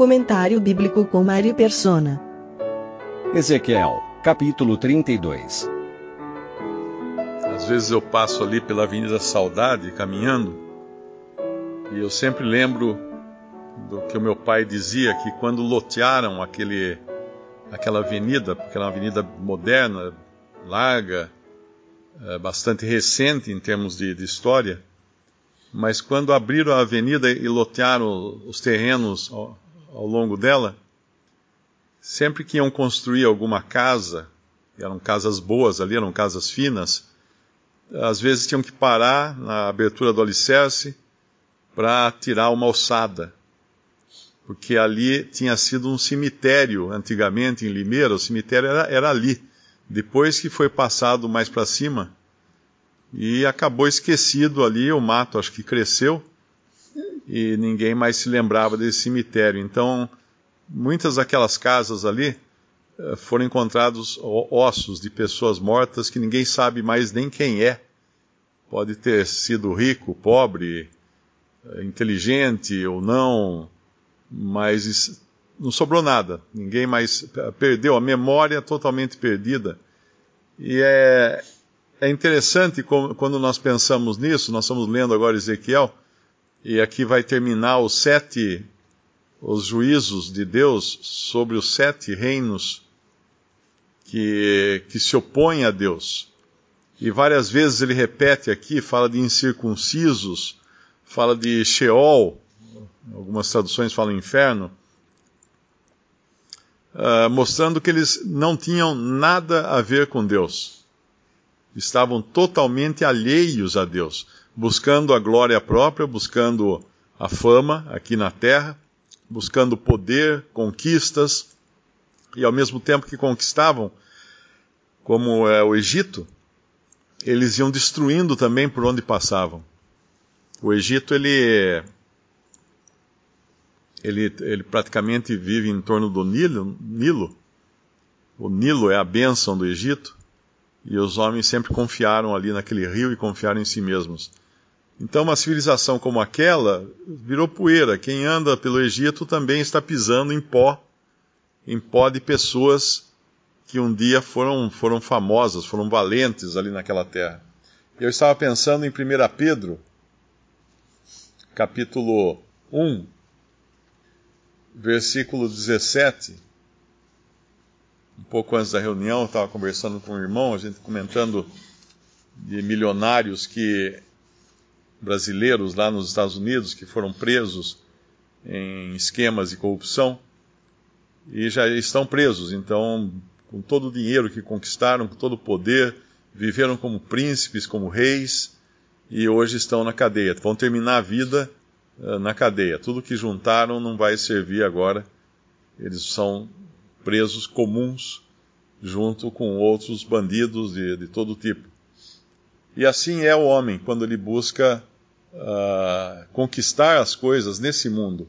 Comentário bíblico com Mário Persona. Ezequiel, capítulo 32. Às vezes eu passo ali pela Avenida Saudade caminhando e eu sempre lembro do que o meu pai dizia que quando lotearam aquele aquela avenida, porque era uma avenida moderna, larga, é, bastante recente em termos de, de, história, mas quando abriram a avenida e lotearam os terrenos ao, longo dela, sempre que iam construir alguma casa, eram casas boas ali, eram casas finas, às vezes tinham que parar na abertura do alicerce para tirar uma alçada porque ali tinha sido um cemitério antigamente em Limeira, o cemitério era, era ali. Depois que foi passado mais para cima e acabou esquecido ali, o mato acho que cresceu e ninguém mais se lembrava desse cemitério. Então, muitas daquelas casas ali eh, foram encontrados ossos de pessoas mortas que ninguém sabe mais nem quem é. Pode ter sido rico, pobre, eh, inteligente ou não mas não sobrou nada. Ninguém mais perdeu a memória totalmente perdida. E é, é interessante como, quando nós pensamos nisso. Nós estamos lendo agora Ezequiel e aqui vai terminar os sete os juízos de Deus sobre os sete reinos que, que se opõem a Deus. E várias vezes ele repete aqui, fala de incircuncisos, fala de Sheol, algumas traduções falam inferno, uh, mostrando que eles não tinham nada a ver com Deus. Estavam totalmente alheios a Deus, buscando a glória própria, buscando a fama aqui na terra, buscando poder, conquistas, e ao mesmo tempo que conquistavam, como é o Egito, eles iam destruindo também por onde passavam. O Egito, ele ele, ele praticamente vive em torno do Nilo, Nilo. O Nilo é a bênção do Egito. E os homens sempre confiaram ali naquele rio e confiaram em si mesmos. Então, uma civilização como aquela virou poeira. Quem anda pelo Egito também está pisando em pó, em pó de pessoas que um dia foram, foram famosas, foram valentes ali naquela terra. Eu estava pensando em 1 Pedro, capítulo 1, versículo 17, um pouco antes da reunião, eu estava conversando com um irmão, a gente comentando de milionários que brasileiros lá nos Estados Unidos que foram presos em esquemas de corrupção e já estão presos. Então, com todo o dinheiro que conquistaram, com todo o poder, viveram como príncipes, como reis e hoje estão na cadeia. Vão terminar a vida eh, na cadeia. Tudo que juntaram não vai servir agora. Eles são presos comuns junto com outros bandidos de, de todo tipo. E assim é o homem quando ele busca uh, conquistar as coisas nesse mundo.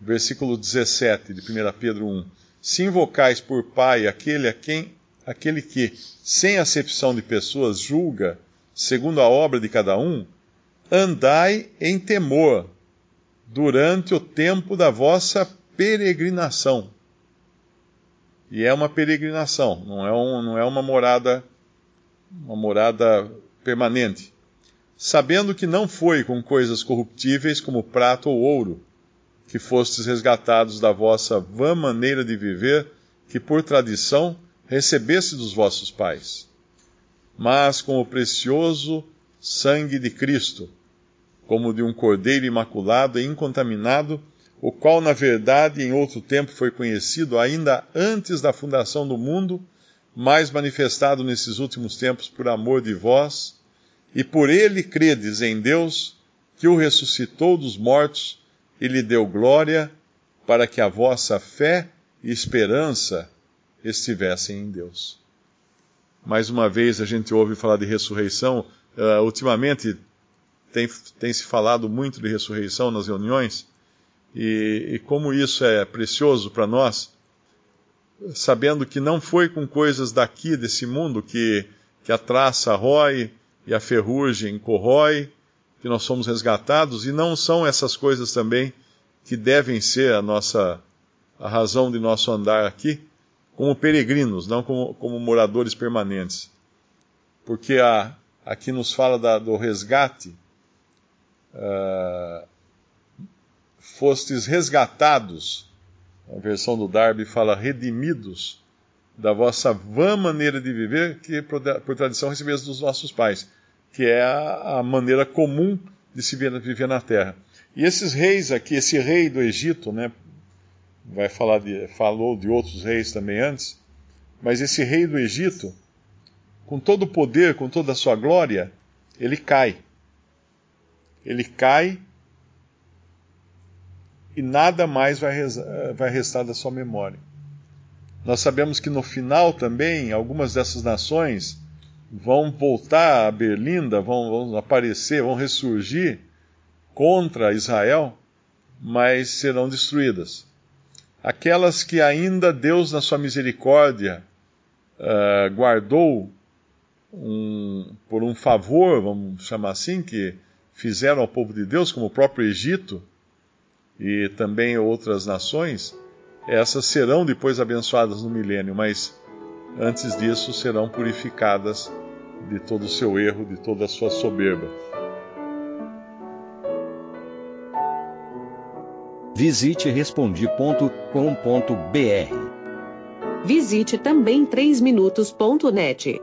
Versículo 17 de 1 Pedro 1. Se invocais por Pai aquele, a quem, aquele que, sem acepção de pessoas, julga segundo a obra de cada um, andai em temor durante o tempo da vossa peregrinação. E é uma peregrinação, não é, um, não é uma morada, uma morada permanente. Sabendo que não foi com coisas corruptíveis como prata ou ouro, que fostes resgatados da vossa vã maneira de viver, que por tradição recebeste dos vossos pais, mas com o precioso sangue de Cristo, como de um cordeiro imaculado e incontaminado, o qual, na verdade, em outro tempo foi conhecido ainda antes da fundação do mundo, mais manifestado nesses últimos tempos por amor de vós, e por ele credes em Deus, que o ressuscitou dos mortos e lhe deu glória, para que a vossa fé e esperança estivessem em Deus. Mais uma vez a gente ouve falar de ressurreição. Uh, ultimamente tem, tem, se falado muito de ressurreição nas reuniões, e, e como isso é precioso para nós, sabendo que não foi com coisas daqui, desse mundo, que, que a traça rói e a ferrugem corrói, que nós somos resgatados, e não são essas coisas também que devem ser a nossa a razão de nosso andar aqui, como peregrinos, não como, como moradores permanentes. Porque a, aqui nos fala da, do resgate, uh, fostes resgatados, a versão do Darby fala redimidos da vossa vã maneira de viver, que por, tradição recebemos dos nossos pais que é a, a maneira comum de se viver na terra. E esses reis aqui, esse rei do Egito, né, vai falar de, falou de outros reis também antes, mas esse rei do Egito, com todo o poder, com toda a sua glória, ele cai. Ele cai e nada mais vai, vai restar da sua memória. Nós sabemos que no final também, algumas dessas nações vão voltar a Berlinda, vão, vão aparecer, vão ressurgir contra Israel, mas serão destruídas. Aquelas que ainda Deus, na sua misericórdia, uh, guardou um, por um favor, vamos chamar assim, que fizeram ao povo de Deus, como o próprio Egito e também outras nações, essas serão depois abençoadas no milênio, mas antes disso serão purificadas de todo o seu erro, de toda a sua soberba. Visite respondi.com.br. Visite também 3minutos.net.